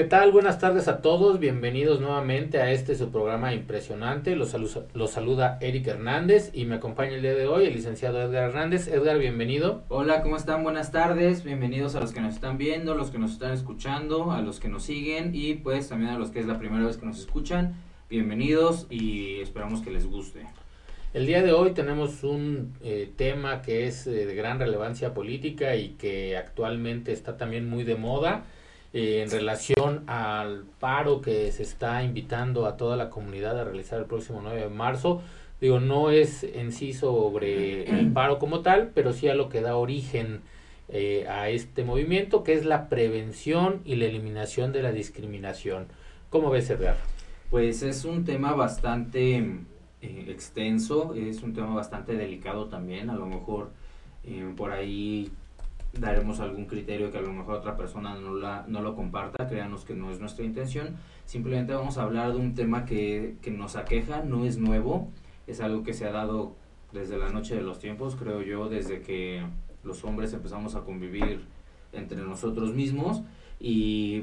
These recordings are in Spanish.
¿Qué tal? Buenas tardes a todos. Bienvenidos nuevamente a este su programa impresionante. Los, salu- los saluda Eric Hernández y me acompaña el día de hoy el licenciado Edgar Hernández. Edgar, bienvenido. Hola, ¿cómo están? Buenas tardes. Bienvenidos a los que nos están viendo, los que nos están escuchando, a los que nos siguen y pues también a los que es la primera vez que nos escuchan. Bienvenidos y esperamos que les guste. El día de hoy tenemos un eh, tema que es eh, de gran relevancia política y que actualmente está también muy de moda eh, en relación al paro que se está invitando a toda la comunidad a realizar el próximo 9 de marzo. Digo, no es en sí sobre el paro como tal, pero sí a lo que da origen eh, a este movimiento, que es la prevención y la eliminación de la discriminación. ¿Cómo ves, Edgar? Pues es un tema bastante eh, extenso, es un tema bastante delicado también. A lo mejor eh, por ahí daremos algún criterio que a lo mejor otra persona no, la, no lo comparta, créanos que no es nuestra intención. Simplemente vamos a hablar de un tema que, que nos aqueja, no es nuevo, es algo que se ha dado desde la noche de los tiempos, creo yo, desde que los hombres empezamos a convivir entre nosotros mismos y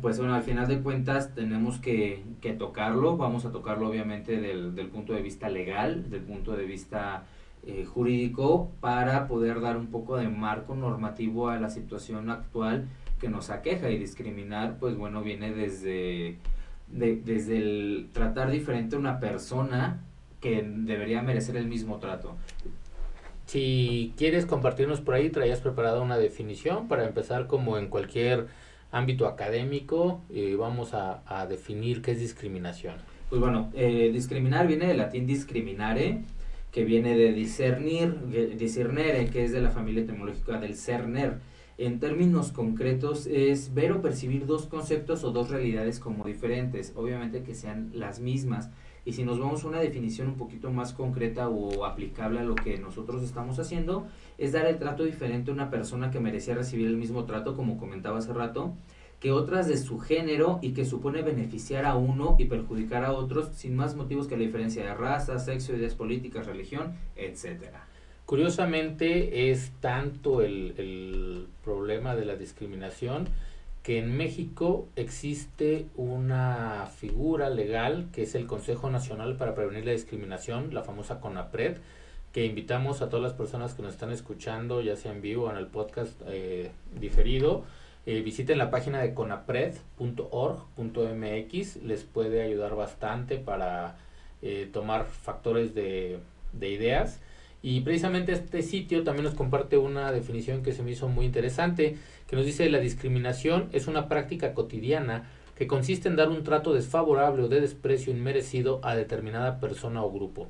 pues bueno, al final de cuentas tenemos que, que tocarlo, vamos a tocarlo obviamente del, del punto de vista legal, del punto de vista eh, jurídico, para poder dar un poco de marco normativo a la situación actual que nos aqueja y discriminar, pues bueno, viene desde, de- desde el tratar diferente a una persona que debería merecer el mismo trato. Si quieres compartirnos por ahí, traías preparada una definición para empezar como en cualquier ámbito académico, eh, vamos a, a definir qué es discriminación. Pues bueno, eh, discriminar viene del latín discriminare, que viene de discernir, discernere, que es de la familia etimológica del cerner. En términos concretos es ver o percibir dos conceptos o dos realidades como diferentes, obviamente que sean las mismas. Y si nos vamos a una definición un poquito más concreta o aplicable a lo que nosotros estamos haciendo, es dar el trato diferente a una persona que merecía recibir el mismo trato, como comentaba hace rato, que otras de su género y que supone beneficiar a uno y perjudicar a otros sin más motivos que la diferencia de raza, sexo, ideas políticas, religión, etcétera. Curiosamente es tanto el, el problema de la discriminación que en México existe una figura legal que es el Consejo Nacional para Prevenir la Discriminación, la famosa CONAPRED, que invitamos a todas las personas que nos están escuchando, ya sea en vivo o en el podcast eh, diferido, eh, visiten la página de conapred.org.mx, les puede ayudar bastante para eh, tomar factores de, de ideas. Y precisamente este sitio también nos comparte una definición que se me hizo muy interesante, que nos dice la discriminación es una práctica cotidiana que consiste en dar un trato desfavorable o de desprecio inmerecido a determinada persona o grupo,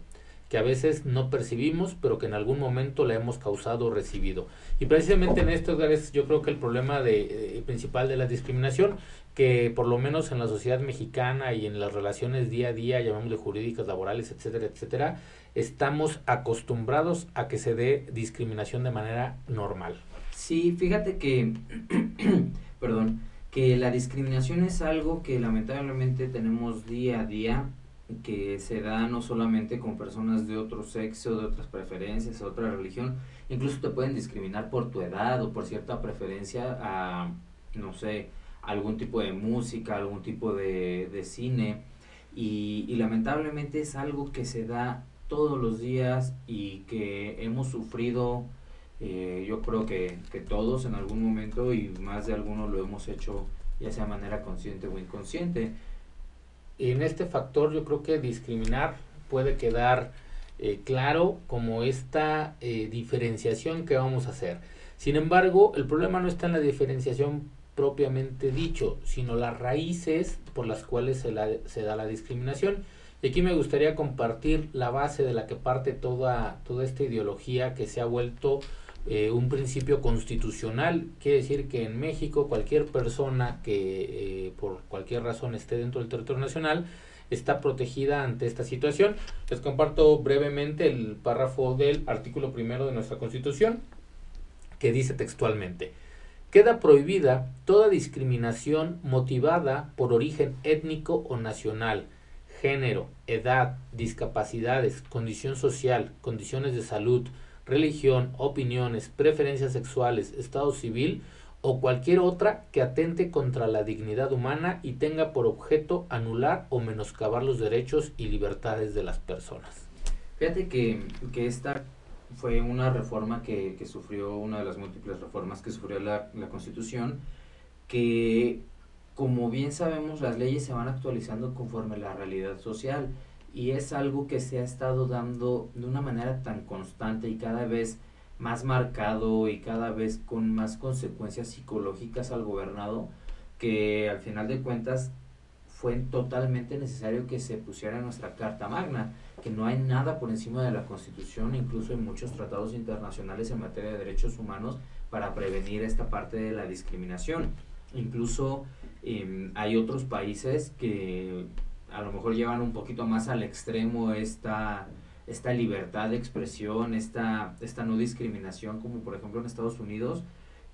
que a veces no percibimos, pero que en algún momento la hemos causado o recibido. Y precisamente en esto es yo creo que el problema de, eh, principal de la discriminación, que por lo menos en la sociedad mexicana y en las relaciones día a día, llamémosle jurídicas, laborales, etcétera, etcétera, estamos acostumbrados a que se dé discriminación de manera normal. Sí, fíjate que, perdón, que la discriminación es algo que lamentablemente tenemos día a día, que se da no solamente con personas de otro sexo, de otras preferencias, de otra religión, incluso te pueden discriminar por tu edad o por cierta preferencia a, no sé, algún tipo de música, algún tipo de, de cine, y, lamentablemente es algo que se da todos los días y que hemos sufrido eh, yo creo que, que todos en algún momento y más de algunos lo hemos hecho ya sea de manera consciente o inconsciente. En este factor yo creo que discriminar puede quedar eh, claro como esta eh, diferenciación que vamos a hacer. Sin embargo, el problema no está en la diferenciación propiamente dicho, sino las raíces por las cuales se, la- se da la discriminación. Y aquí me gustaría compartir la base de la que parte toda, toda esta ideología que se ha vuelto eh, un principio constitucional. Quiere decir que en México cualquier persona que eh, por cualquier razón esté dentro del territorio nacional está protegida ante esta situación. Les comparto brevemente el párrafo del artículo primero de nuestra Constitución que dice textualmente Queda prohibida toda discriminación motivada por origen étnico o nacional, género, edad, discapacidades, condición social, condiciones de salud, religión, opiniones, preferencias sexuales, estado civil o cualquier otra que atente contra la dignidad humana y tenga por objeto anular o menoscabar los derechos y libertades de las personas. Fíjate que, que esta fue una reforma que, que, sufrió, una de las múltiples reformas que sufrió la, la Constitución, que como bien sabemos las leyes se van actualizando conforme la realidad social y es algo que se ha estado dando de una manera tan constante y cada vez más marcado y cada vez con más consecuencias psicológicas al gobernado que al final de cuentas fue totalmente necesario que se pusiera nuestra Carta Magna, que no hay nada por encima de la Constitución, incluso en muchos tratados internacionales en materia de derechos humanos, para prevenir esta parte de la discriminación. Incluso em, hay otros países que a lo mejor llevan un poquito más al extremo esta, esta libertad de expresión, esta, esta no discriminación, como por ejemplo en Estados Unidos,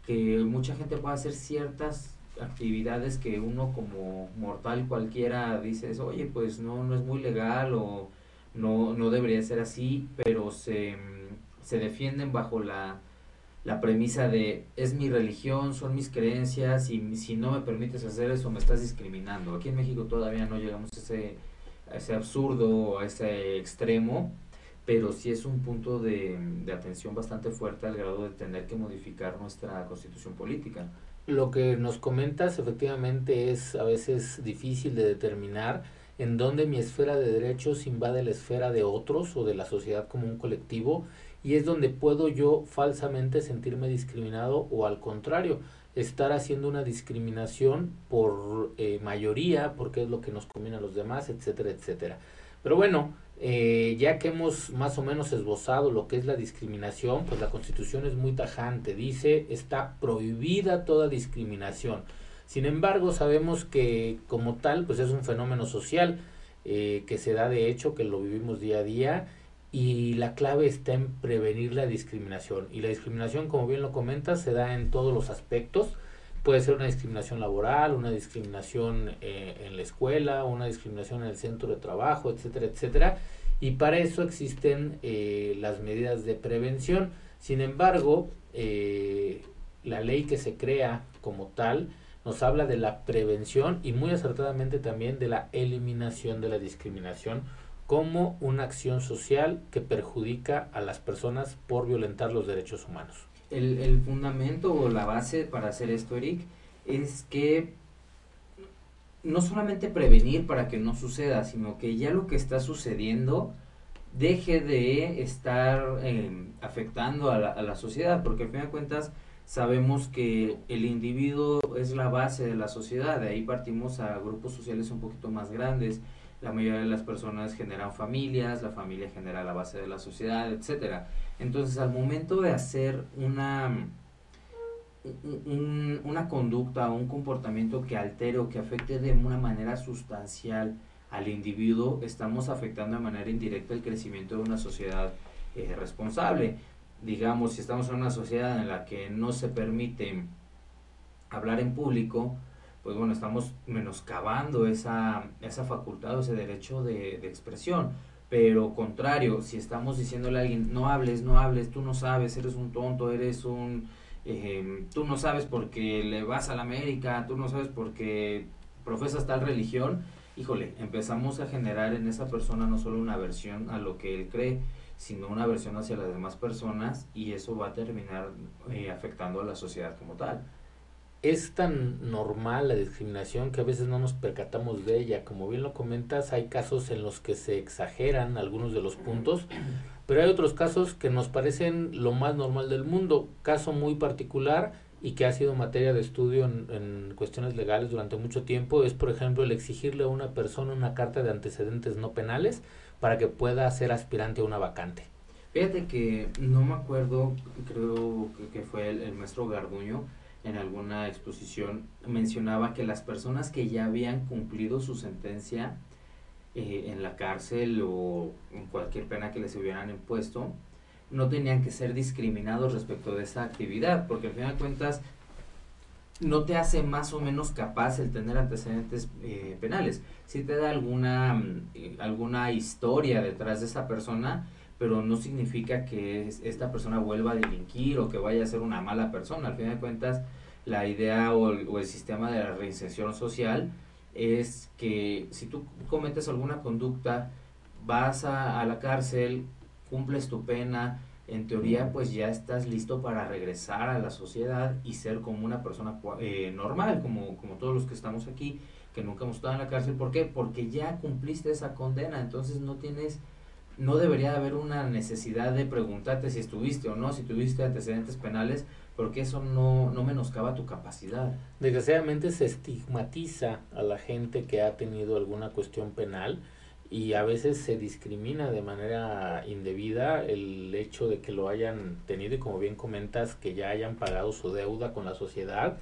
que mucha gente puede hacer ciertas actividades que uno como mortal cualquiera dice, oye, pues no, no es muy legal o no, no debería ser así, pero se, se defienden bajo la, la premisa de es mi religión, son mis creencias y si no me permites hacer eso me estás discriminando. Aquí en México todavía no llegamos a ese, a ese absurdo, a ese extremo, pero sí es un punto de, de atención bastante fuerte al grado de tener que modificar nuestra constitución política. Lo que nos comentas efectivamente es a veces difícil de determinar en dónde mi esfera de derechos invade la esfera de otros o de la sociedad como un colectivo y es donde puedo yo falsamente sentirme discriminado o al contrario, estar haciendo una discriminación por eh, mayoría, porque es lo que nos conviene a los demás, etcétera, etcétera. Pero bueno, eh, ya que hemos más o menos esbozado lo que es la discriminación, pues la constitución es muy tajante, dice está prohibida toda discriminación. Sin embargo, sabemos que como tal, pues es un fenómeno social eh, que se da de hecho, que lo vivimos día a día y la clave está en prevenir la discriminación. Y la discriminación, como bien lo comentas, se da en todos los aspectos. Puede ser una discriminación laboral, una discriminación eh, en la escuela, una discriminación en el centro de trabajo, etcétera, etcétera. Y para eso existen eh, las medidas de prevención. Sin embargo, eh, la ley que se crea como tal nos habla de la prevención y muy acertadamente también de la eliminación de la discriminación como una acción social que perjudica a las personas por violentar los derechos humanos. El, fundamento o la base para hacer esto, Eric, es que no solamente prevenir para que no suceda, sino que ya lo que está sucediendo deje de estar eh, afectando a la, a la, sociedad, porque al fin de cuentas sabemos que el individuo es la base de la sociedad, de ahí partimos a grupos sociales un poquito más grandes, la mayoría de las personas generan familias, la familia genera la base de la sociedad, etcétera. Entonces, al momento de hacer una, un, una conducta o un comportamiento que altere o que afecte de una manera sustancial al individuo, estamos afectando de manera indirecta el crecimiento de una sociedad eh, responsable. Digamos, si estamos en una sociedad en la que no se permite hablar en público, pues bueno, estamos menoscabando esa, esa facultad o ese derecho de, expresión. Pero contrario, si estamos diciéndole a alguien, no hables, no hables, tú no sabes, eres un tonto, eres un... Eh, tú no sabes porque le vas a la América, tú no sabes porque profesas tal religión, híjole, empezamos a generar en esa persona no solo una aversión a lo que él cree, sino una aversión hacia las demás personas y eso va a terminar eh, afectando a la sociedad como tal es tan normal la discriminación que a veces no nos percatamos de ella. Como bien lo comentas, hay casos en los que se exageran algunos de los puntos, pero hay otros casos que nos parecen lo más normal del mundo. Caso muy particular y que ha sido materia de estudio en, en cuestiones legales durante mucho tiempo es, por ejemplo, el exigirle a una persona una carta de antecedentes no penales para que pueda ser aspirante a una vacante. Fíjate que no me acuerdo, creo que fue el, maestro Garduño, en alguna exposición mencionaba que las personas que ya habían cumplido su sentencia eh, en la cárcel o en cualquier pena que les hubieran impuesto, no tenían que ser discriminados respecto de esa actividad, porque al final de cuentas no te hace más o menos capaz el tener antecedentes eh, penales. Si te da alguna, eh, alguna historia detrás de esa persona, pero no significa que esta persona vuelva a delinquir o que vaya a ser una mala persona. Al final de cuentas, la idea o el, sistema de la reinserción social es que si tú cometes alguna conducta, vas a, a la cárcel, cumples tu pena, en teoría pues ya estás listo para regresar a la sociedad y ser como una persona eh, normal, como, como todos los que estamos aquí, que nunca hemos estado en la cárcel. ¿Por qué? Porque ya cumpliste esa condena, entonces no tienes, no debería haber una necesidad de preguntarte si estuviste o no, si tuviste antecedentes penales, porque eso no, no menoscaba tu capacidad. Desgraciadamente se estigmatiza a la gente que ha tenido alguna cuestión penal y a veces se discrimina de manera indebida el hecho de que lo hayan tenido y como bien comentas que ya hayan pagado su deuda con la sociedad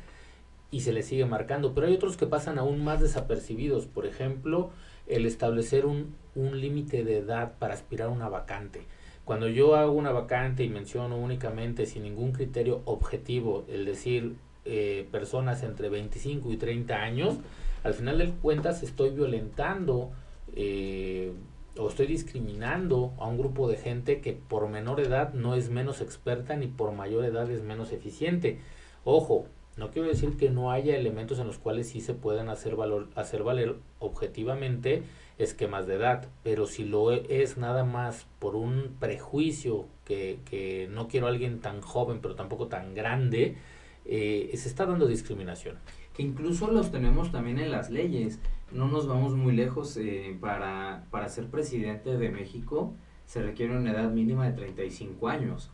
y se les sigue marcando, pero hay otros que pasan aún más desapercibidos, por ejemplo, el establecer un, un límite de edad para aspirar a una vacante. Cuando yo hago una vacante y menciono únicamente sin ningún criterio objetivo, el decir eh, personas entre 25 y 30 años, al final de cuentas estoy violentando eh, o estoy discriminando a un grupo de gente que por menor edad no es menos experta ni por mayor edad es menos eficiente. Ojo, no quiero decir que no haya elementos en los cuales sí se puedan hacer, valor, hacer valer objetivamente esquemas de edad, pero si lo es nada más por un prejuicio que, que no quiero a alguien tan joven pero tampoco tan grande, eh, se está dando discriminación. Que incluso los tenemos también en las leyes no nos vamos muy lejos, eh, para, para ser presidente de México se requiere una edad mínima de 35 años.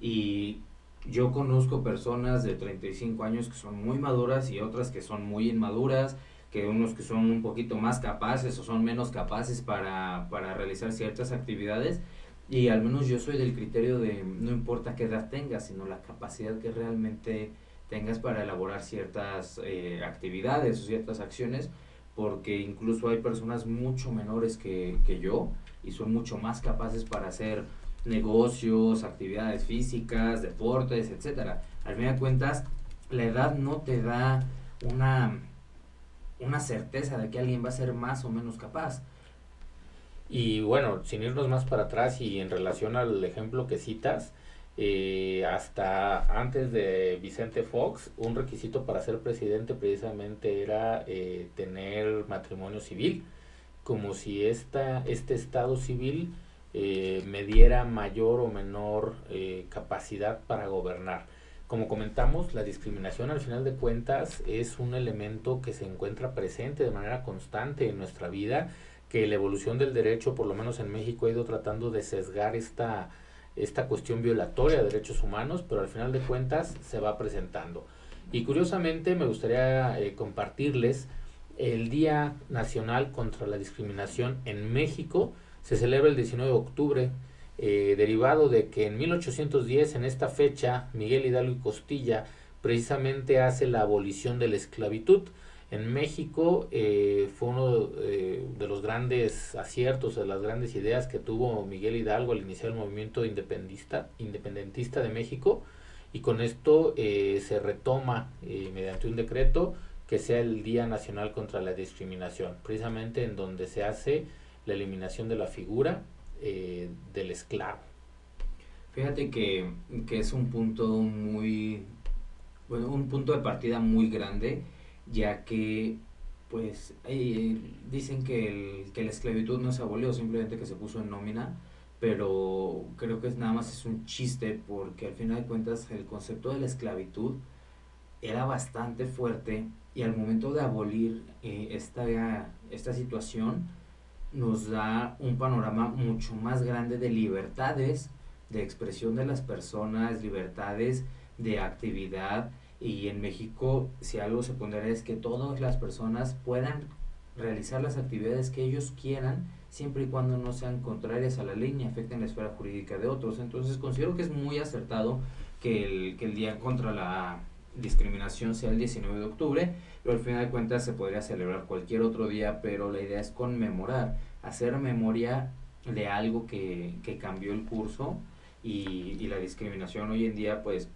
Y yo conozco personas de 35 años que son muy maduras y otras que son muy inmaduras, que unos que son un poquito más capaces o son menos capaces para, para realizar ciertas actividades. Y al menos yo soy del criterio de no importa qué edad tengas, sino la capacidad que realmente tengas para elaborar ciertas eh, actividades o ciertas acciones porque incluso hay personas mucho menores que, que yo y son mucho más capaces para hacer negocios, actividades físicas, deportes, etcétera. Al fin de cuentas, la edad no te da una, una certeza de que alguien va a ser más o menos capaz. Y bueno, sin irnos más para atrás y en relación al ejemplo que citas, eh, hasta antes de Vicente Fox, un requisito para ser presidente precisamente era eh, tener matrimonio civil, como si esta, este estado civil eh, me diera mayor o menor eh, capacidad para gobernar. Como comentamos, la discriminación al final de cuentas es un elemento que se encuentra presente de manera constante en nuestra vida, que la evolución del derecho, por lo menos en México, ha ido tratando de sesgar esta esta cuestión violatoria de derechos humanos, pero al final de cuentas se va presentando. Y curiosamente me gustaría eh, compartirles el Día Nacional contra la Discriminación en México. Se celebra el 19 de octubre, eh, derivado de que en 1810, en esta fecha, Miguel Hidalgo y Costilla precisamente hace la abolición de la esclavitud. En México eh, fue uno eh, de los grandes aciertos, de las grandes ideas que tuvo Miguel Hidalgo al iniciar el movimiento independentista, independentista de México y con esto eh, se retoma mediante un decreto que sea el Día Nacional contra la Discriminación, precisamente en donde se hace la eliminación de la figura del esclavo. Fíjate que, que es un punto muy, bueno, un punto de partida muy grande ya que pues eh, dicen que, que la esclavitud no se abolió, simplemente que se puso en nómina, pero creo que es nada más es un chiste porque al final de cuentas el concepto de la esclavitud era bastante fuerte y al momento de abolir eh, esta, esta situación nos da un panorama mucho más grande de libertades de expresión de las personas, libertades de actividad, y en México, si algo se pondrá es que todas las personas puedan realizar las actividades que ellos quieran, siempre y cuando no sean contrarias a la ley ni afecten la esfera jurídica de otros. Entonces considero que es muy acertado que el, que el día contra la discriminación sea el 19 de octubre, pero al final de cuentas se podría celebrar cualquier otro día, pero la idea es conmemorar, hacer memoria de algo que, que cambió el curso y, la discriminación hoy en día pues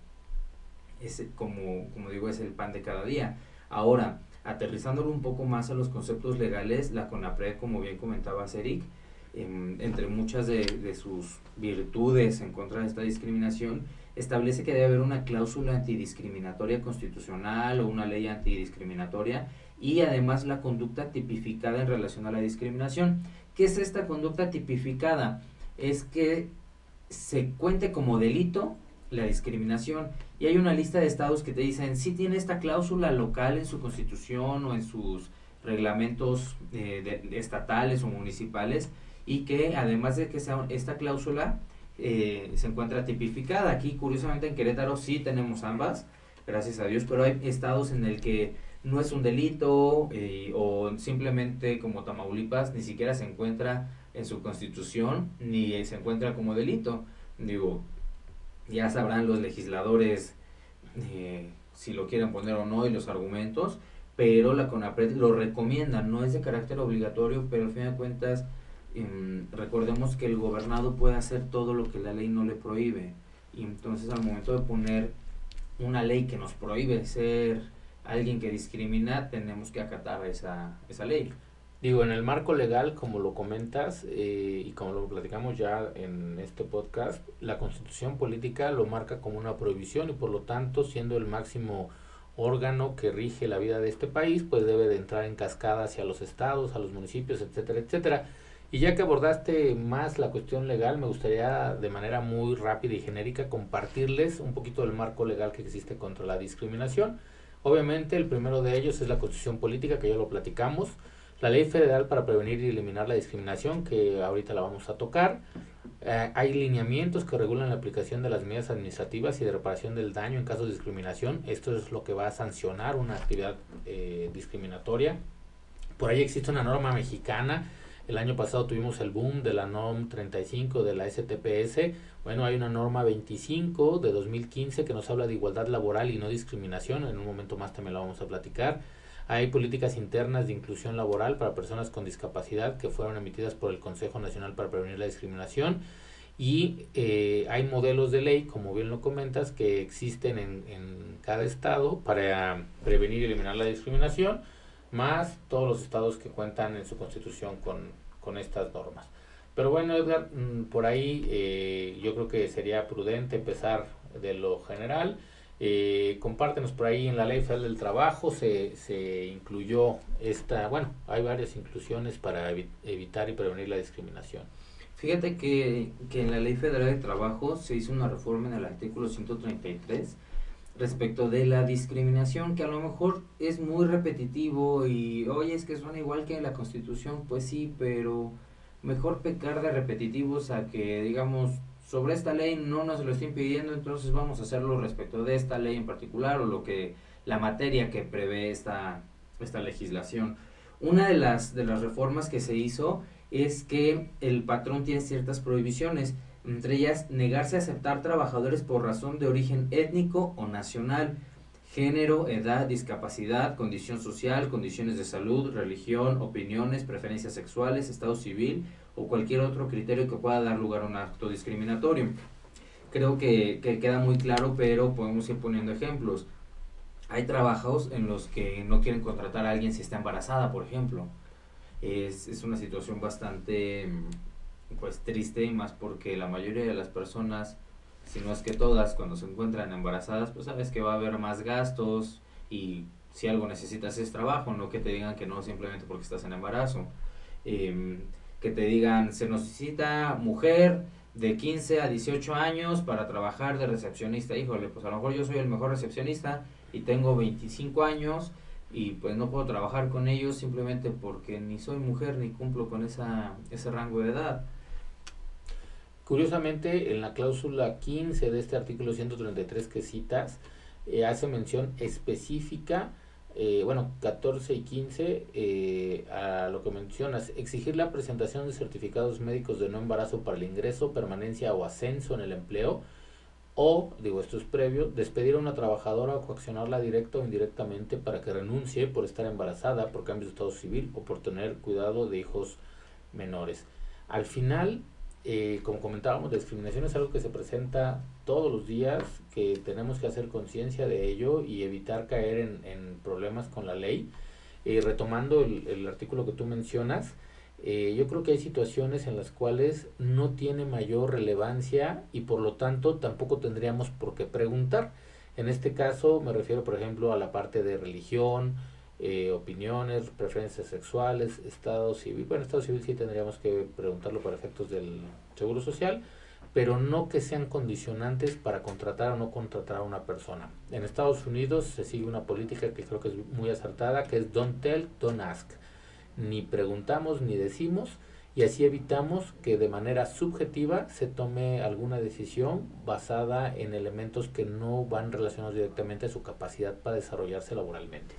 es como, como digo, es el pan de cada día. Ahora, aterrizándolo un poco más a los conceptos legales, la CONAPRED, como bien comentaba Eric, em, entre muchas de, sus virtudes en contra de esta discriminación, establece que debe haber una cláusula antidiscriminatoria constitucional o una ley antidiscriminatoria y además la conducta tipificada en relación a la discriminación. ¿Qué es esta conducta tipificada? Es que se cuente como delito la discriminación y hay una lista de estados que te dicen si tiene esta cláusula local en su constitución o en sus reglamentos eh, estatales o municipales y que además de que sea esta cláusula eh, se encuentra tipificada. Aquí curiosamente en Querétaro sí tenemos ambas, gracias a Dios, pero hay estados en el que no es un delito eh, o simplemente como Tamaulipas ni siquiera se encuentra en su constitución ni se encuentra como delito. Digo, ya sabrán los legisladores eh, si lo quieren poner o no y los argumentos, pero la CONAPRED lo recomienda, no es de carácter obligatorio, pero al fin de cuentas em, recordemos que el gobernado puede hacer todo lo que la ley no le prohíbe. Y entonces al momento de poner una ley que nos prohíbe ser alguien que discrimina, tenemos que acatar esa, esa ley. Digo, en el marco legal, como lo comentas eh, y como lo platicamos ya en este podcast, la constitución política lo marca como una prohibición y por lo tanto, siendo el máximo órgano que rige la vida de este país, pues debe de entrar en cascada hacia los estados, a los municipios, etcétera, etcétera. Y ya que abordaste más la cuestión legal, me gustaría de manera muy rápida y genérica compartirles un poquito del marco legal que existe contra la discriminación. Obviamente el primero de ellos es la constitución política, que ya lo platicamos la Ley Federal para Prevenir y Eliminar la Discriminación, que ahorita la vamos a tocar. Eh, hay lineamientos que regulan la aplicación de las medidas administrativas y de reparación del daño en caso de discriminación. Esto es lo que va a sancionar una actividad eh, discriminatoria. Por ahí existe una norma mexicana. El año pasado tuvimos el boom de la NOM 35 de la STPS. Bueno, hay una norma 25 de 2015 que nos habla de igualdad laboral y no discriminación. En un momento más también la vamos a platicar. Hay políticas internas de inclusión laboral para personas con discapacidad que fueron emitidas por el Consejo Nacional para Prevenir la Discriminación y eh, hay modelos de ley, como bien lo comentas, que existen en, en cada estado para prevenir y eliminar la discriminación, más todos los estados que cuentan en su constitución con, con estas normas. Pero bueno, Edgar, mm, por ahí eh, yo creo que sería prudente empezar de lo general eh, compártenos por ahí en la Ley Federal del Trabajo se, se incluyó esta, bueno, hay varias inclusiones para evitar y prevenir la discriminación. Fíjate que, que en la Ley Federal del Trabajo se hizo una reforma en el artículo 133 respecto de la discriminación, que a lo mejor es muy repetitivo y, oye, es que suena igual que en la Constitución, pues sí, pero mejor pecar de repetitivos a que, digamos, sobre esta ley no nos lo estén pidiendo, entonces vamos a hacerlo respecto de esta ley en particular o lo que la materia que prevé esta, esta legislación. Una de las, de las reformas que se hizo es que el patrón tiene ciertas prohibiciones, entre ellas negarse a aceptar trabajadores por razón de origen étnico o nacional, género, edad, discapacidad, condición social, condiciones de salud, religión, opiniones, preferencias sexuales, estado civil o cualquier otro criterio que pueda dar lugar a un acto discriminatorio. Creo que, queda muy claro, pero podemos ir poniendo ejemplos. Hay trabajos en los que no quieren contratar a alguien si está embarazada, por ejemplo. Es, es una situación bastante pues triste y más porque la mayoría de las personas si no es que todas, cuando se encuentran embarazadas, pues sabes que va a haber más gastos y si algo necesitas es trabajo, no que te digan que no simplemente porque estás en embarazo. Em, que te digan, se necesita mujer de 15 a 18 años para trabajar de recepcionista. Híjole, pues a lo mejor yo soy el mejor recepcionista y tengo 25 años y pues no puedo trabajar con ellos simplemente porque ni soy mujer ni cumplo con esa, ese rango de edad. Curiosamente, en la cláusula 15 de este artículo 133 que citas, eh, hace mención específica, eh, bueno, 14 y 15, eh, a lo que mencionas, exigir la presentación de certificados médicos de no embarazo para el ingreso, permanencia o ascenso en el empleo, o, digo, esto es previo, despedir a una trabajadora o coaccionarla directa o indirectamente para que renuncie por estar embarazada, por cambios de estado civil o por tener cuidado de hijos menores. Al final, eh, como comentábamos, discriminación es algo que se presenta todos los días, que tenemos que hacer conciencia de ello y evitar caer en, problemas con la ley. Eh, retomando el, artículo que tú mencionas, eh, yo creo que hay situaciones en las cuales no tiene mayor relevancia y por lo tanto tampoco tendríamos por qué preguntar. En este caso me refiero, por ejemplo, a la parte de religión, eh, opiniones, preferencias sexuales, estado civil. Bueno, estado civil sí tendríamos que preguntarlo para efectos del seguro social, pero no que sean condicionantes para contratar o no contratar a una persona. En Estados Unidos se sigue una política que creo que es muy acertada, que es don't tell, don't ask. Ni preguntamos ni decimos y así evitamos que de manera subjetiva se tome alguna decisión basada en elementos que no van relacionados directamente a su capacidad para desarrollarse laboralmente.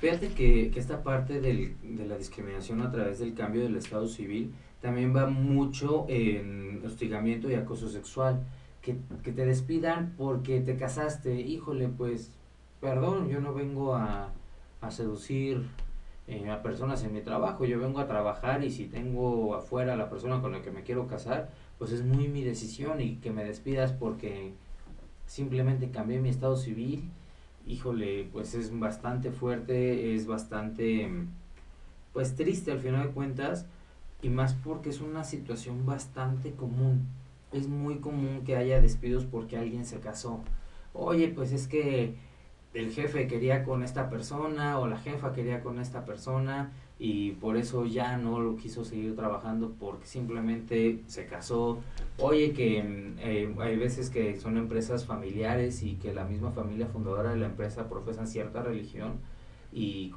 Fíjate que, que esta parte del, de la discriminación a través del cambio del estado civil también va mucho en hostigamiento y acoso sexual. Que, que te despidan porque te casaste, híjole, pues, perdón, yo no vengo a, a seducir eh, a personas en mi trabajo, yo vengo a trabajar y si tengo afuera a la persona con la que me quiero casar, pues es muy mi decisión y que me despidas porque simplemente cambié mi estado civil híjole, pues es bastante fuerte, es bastante, pues triste al final de cuentas, y más porque es una situación bastante común. Es muy común que haya despidos porque alguien se casó. Oye, pues es que el jefe quería con esta persona o la jefa quería con esta persona y por eso ya no lo quiso seguir trabajando porque simplemente se casó. Oye, que mm, eh, hay veces que son empresas familiares y que la misma familia fundadora de la empresa profesan cierta religión y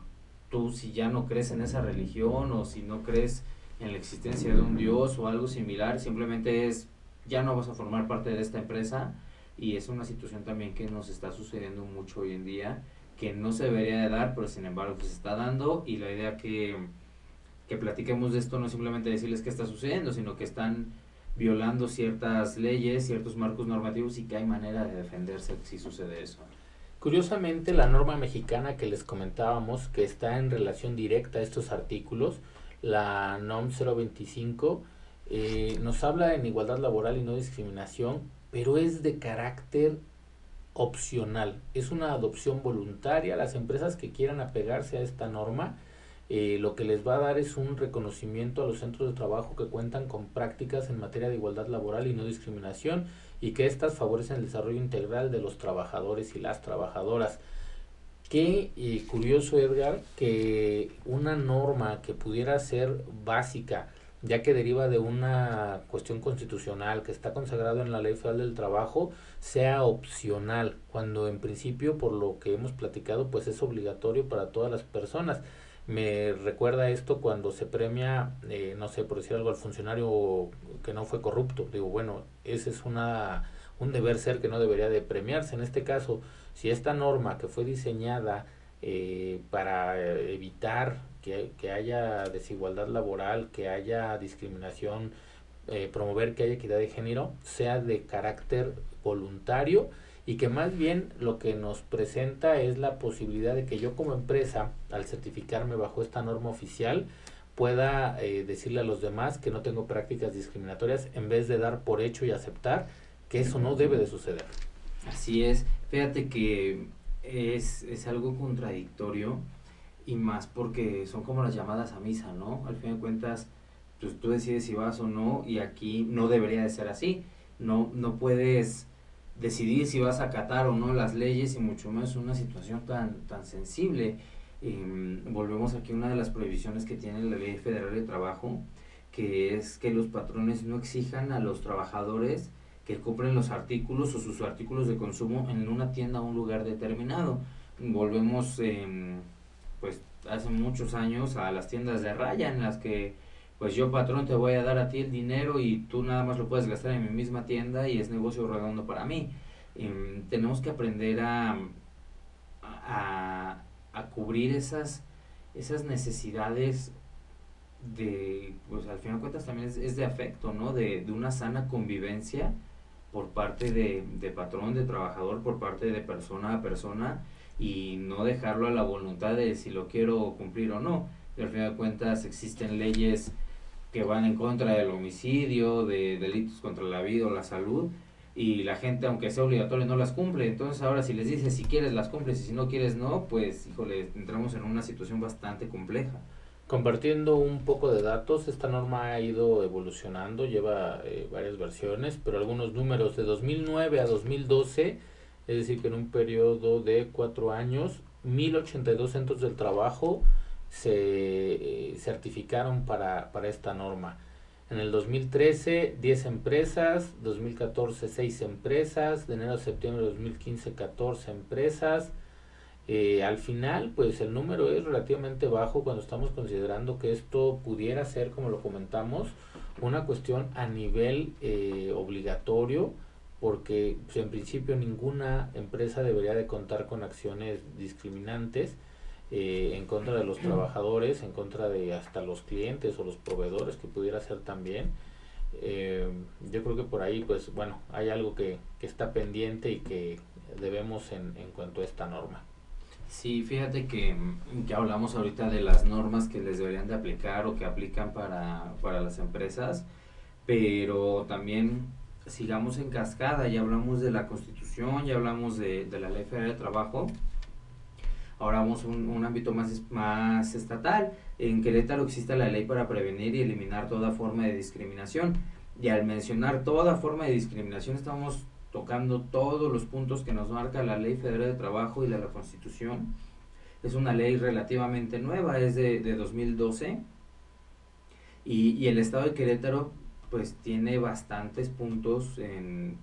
tú si ya no crees en esa religión o si no crees en la existencia de un Dios o algo similar, simplemente es ya no vas a formar parte de esta empresa y es una situación también que nos está sucediendo mucho hoy en día que no se debería de dar, pero sin embargo pues, se está dando y la idea que, que platiquemos de esto no es simplemente decirles qué está sucediendo, sino que están violando ciertas leyes, ciertos marcos normativos y que hay manera de defenderse si sucede eso. Curiosamente, la norma mexicana que les comentábamos, que está en relación directa a estos artículos, la NOM 025, eh, nos habla en igualdad laboral y no discriminación, pero es de carácter opcional, es una adopción voluntaria. Las empresas que quieran apegarse a esta norma, eh, lo que les va a dar es un reconocimiento a los centros de trabajo que cuentan con prácticas en materia de igualdad laboral y no discriminación y que éstas favorecen el desarrollo integral de los trabajadores y las trabajadoras. Qué eh, curioso, Edgar, que una norma que pudiera ser básica, ya que deriva de una cuestión constitucional que está consagrado en la Ley Federal del Trabajo, sea opcional, cuando en principio, por lo que hemos platicado, pues es obligatorio para todas las personas. Me recuerda esto cuando se premia, eh, no sé, por decir algo, al funcionario que no fue corrupto. Digo, bueno, ese es una, un deber ser que no debería de premiarse. En este caso, si esta norma que fue diseñada eh, para evitar que, que, haya desigualdad laboral, que haya discriminación, eh, promover que haya equidad de género, sea de carácter voluntario y que más bien lo que nos presenta es la posibilidad de que yo como empresa, al certificarme bajo esta norma oficial, pueda eh, decirle a los demás que no tengo prácticas discriminatorias en vez de dar por hecho y aceptar que eso no debe de suceder. Así es, fíjate que es, es algo contradictorio y más porque son como las llamadas a misa, ¿no? Al fin de cuentas, pues tú decides si vas o no y aquí no debería de ser así. No, no puedes decidir si vas a acatar o no las leyes y mucho menos una situación tan, tan sensible. Em, volvemos aquí a una de las prohibiciones que tiene la Ley Federal de Trabajo, que es que los patrones no exijan a los trabajadores que compren los artículos o sus artículos de consumo en una tienda o un lugar determinado. Volvemos, eh, pues, hace muchos años a las tiendas de raya en las que, pues, yo patrón te voy a dar a ti el dinero y tú nada más lo puedes gastar en mi misma tienda y es negocio redondo para mí. Eh, tenemos que aprender a, a, a cubrir esas, esas necesidades de, pues al final de cuentas también es, es de afecto, ¿no? De, de, una sana convivencia por parte de, de, patrón, de trabajador, por parte de persona a persona y no dejarlo a la voluntad de si lo quiero cumplir o no. Y al final de cuentas existen leyes que van en contra del homicidio, de delitos contra la vida o la salud y la gente aunque sea obligatorio no las cumple. Entonces ahora si les dices si quieres las cumples y si no quieres no, pues híjole, entramos en una situación bastante compleja Compartiendo un poco de datos, esta norma ha ido evolucionando, lleva eh, varias versiones, pero algunos números de 2009 a 2012, es decir, que en un periodo de cuatro años, 1082 centros del trabajo se eh, certificaron para, para esta norma. En el 2013, 10 empresas, 2014, 6 empresas, de enero a septiembre de 2015, 14 empresas. Eh, al final, pues el número es relativamente bajo cuando estamos considerando que esto pudiera ser, como lo comentamos, una cuestión a nivel eh, obligatorio, porque pues, en principio ninguna empresa debería de contar con acciones discriminantes eh, en contra de los trabajadores, en contra de hasta los clientes o los proveedores que pudiera ser también. Eh, yo creo que por ahí, pues bueno, hay algo que, que está pendiente y que debemos en, en cuanto a esta norma. Sí, fíjate que, que hablamos ahorita de las normas que les deberían de aplicar o que aplican para, para las empresas, pero también sigamos en cascada, ya hablamos de la constitución, ya hablamos de, la ley federal de trabajo, Ahora vamos a un, ámbito más, más estatal. En Querétaro existe la ley para prevenir y eliminar toda forma de discriminación. Y al mencionar toda forma de discriminación estamos tocando todos los puntos que nos marca la Ley Federal de Trabajo y de la Constitución. Es una ley relativamente nueva, es de, de 2012. Y, y, el Estado de Querétaro pues tiene bastantes puntos en,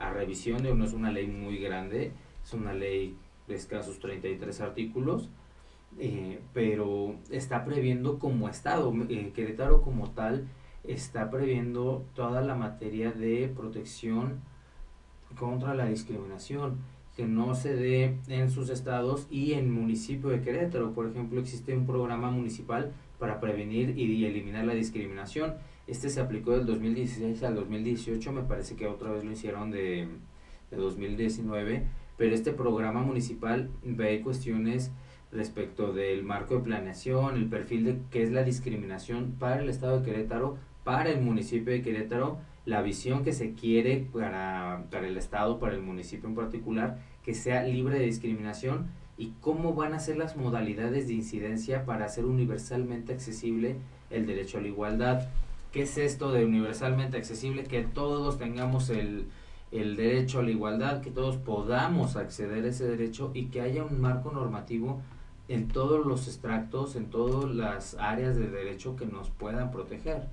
a revisión. No es una ley muy grande, es una ley de escasos 33 artículos, eh, pero está previendo como Estado, eh, Querétaro como tal, está previendo toda la materia de protección contra la discriminación que no se dé en sus estados y en municipio de Querétaro. Por ejemplo, existe un programa municipal para prevenir y eliminar la discriminación. Este se aplicó del 2016 al 2018, me parece que otra vez lo hicieron de, de 2019 pero este programa municipal ve cuestiones respecto del marco de planeación, el perfil de qué es la discriminación para el estado de Querétaro, para el municipio de Querétaro, la visión que se quiere para, para el estado, para el municipio en particular, que sea libre de discriminación y cómo van a ser las modalidades de incidencia para hacer universalmente accesible el derecho a la igualdad. ¿Qué es esto de universalmente accesible? Que todos tengamos el, el derecho a la igualdad, que todos podamos acceder a ese derecho y que haya un marco normativo en todos los extractos, en todas las áreas de derecho que nos puedan proteger.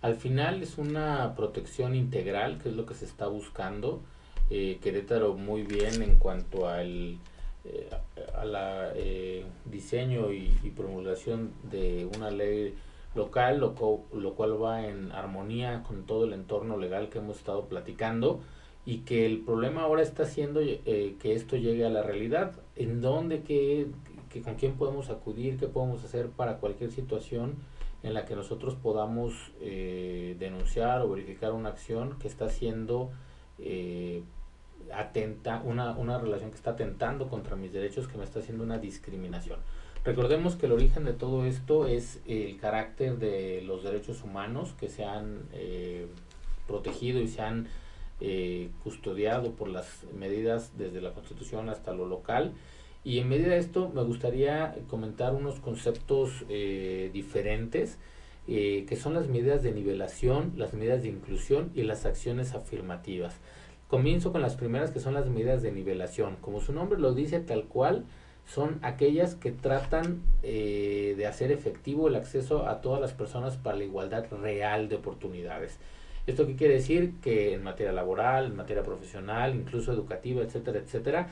Al final es una protección integral, que es lo que se está buscando. Eh, Querétaro muy bien en cuanto al eh, a la eh, diseño y, y, promulgación de una ley local, lo, lo cual va en armonía con todo el entorno legal que hemos estado platicando y que el problema ahora está siendo eh, que esto llegue a la realidad. ¿En dónde, qué, que, con quién podemos acudir, qué podemos hacer para cualquier situación en la que nosotros podamos eh, denunciar o verificar una acción que está siendo eh, atenta, una, una relación que está atentando contra mis derechos, que me está haciendo una discriminación? Recordemos que el origen de todo esto es el carácter de los derechos humanos que se han protegido y se han eh, custodiado por las medidas desde la Constitución hasta lo local. Y en medida de esto me gustaría comentar unos conceptos eh, diferentes, eh, que son las medidas de nivelación, las medidas de inclusión y las acciones afirmativas. Comienzo con las primeras que son las medidas de nivelación. Como su nombre lo dice tal cual, son aquellas que tratan de hacer efectivo el acceso a todas las personas para la igualdad real de oportunidades. ¿Esto qué quiere decir? Que en materia laboral, en materia profesional, incluso educativa, etcétera, etcétera,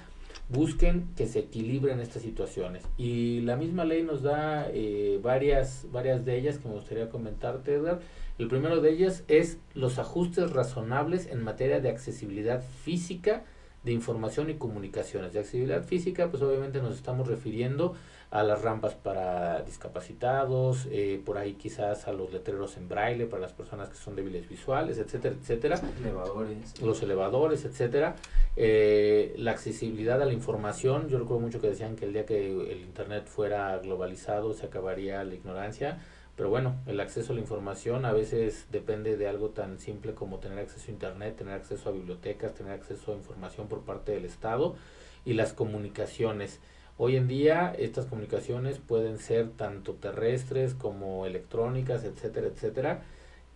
busquen que se equilibren estas situaciones. Y la misma ley nos da eh, varias, varias de ellas que me gustaría comentarte, Edgar. El primero de ellas es los ajustes razonables en materia de accesibilidad física de información y comunicaciones. De accesibilidad física, pues obviamente nos estamos refiriendo a las rampas para discapacitados, eh, por ahí quizás a los letreros en braille para las personas que son débiles visuales, etcétera, etcétera. Elevadores. Los elevadores, etcétera. Eh, la accesibilidad a la información, yo recuerdo mucho que decían que el día que el Internet fuera globalizado se acabaría la ignorancia. Pero bueno, el acceso a la información a veces depende de algo tan simple como tener acceso a Internet, tener acceso a bibliotecas, tener acceso a información por parte del Estado y las comunicaciones. Hoy en día estas comunicaciones pueden ser tanto terrestres como electrónicas, etcétera, etcétera,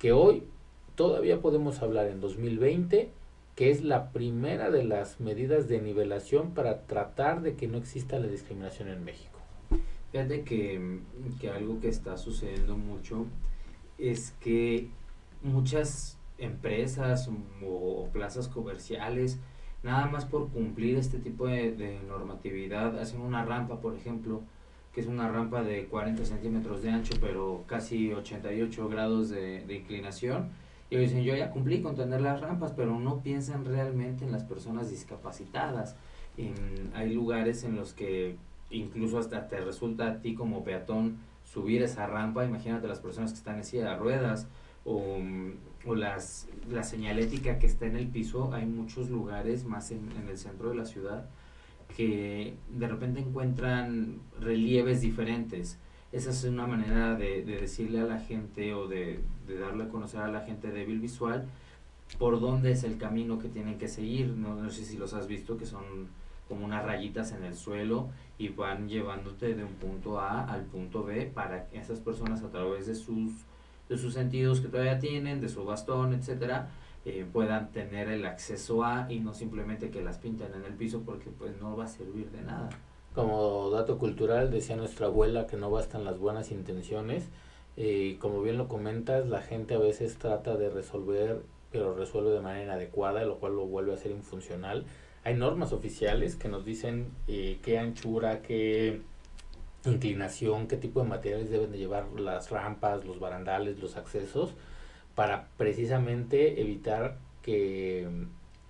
que hoy todavía podemos hablar en 2020 que es la primera de las medidas de nivelación para tratar de que no exista la discriminación en México. Fíjate que, que algo que está sucediendo mucho es que muchas empresas o, plazas comerciales, nada más por cumplir este tipo de, normatividad, hacen una rampa, por ejemplo, que es una rampa de 40 centímetros de ancho, pero casi 88 grados de inclinación. Y dicen, yo ya cumplí con tener las rampas, pero no piensan realmente en las personas discapacitadas. hay lugares en los que incluso hasta te resulta a ti como peatón subir esa rampa, imagínate las personas que están en silla de ruedas o, o las, la señalética que está en el piso, hay muchos lugares más en, en el centro de la ciudad que de repente encuentran relieves diferentes. Esa es una manera de, de decirle a la gente o de, de, darle a conocer a la gente débil visual por dónde es el camino que tienen que seguir. No, no sé si los has visto, que son como unas rayitas en el suelo y van llevándote de un punto A al punto B para que esas personas a través de sus, de sus sentidos que todavía tienen, de su bastón, etcétera, eh, puedan tener el acceso a y no simplemente que las pinten en el piso porque pues no va a servir de nada. Como dato cultural, decía nuestra abuela que no bastan las buenas intenciones. y como bien lo comentas, la gente a veces trata de resolver, pero resuelve de manera inadecuada, lo cual lo vuelve a ser infuncional hay normas oficiales que nos dicen eh, qué anchura, qué inclinación, qué tipo de materiales deben de llevar las rampas, los barandales, los accesos, para precisamente evitar que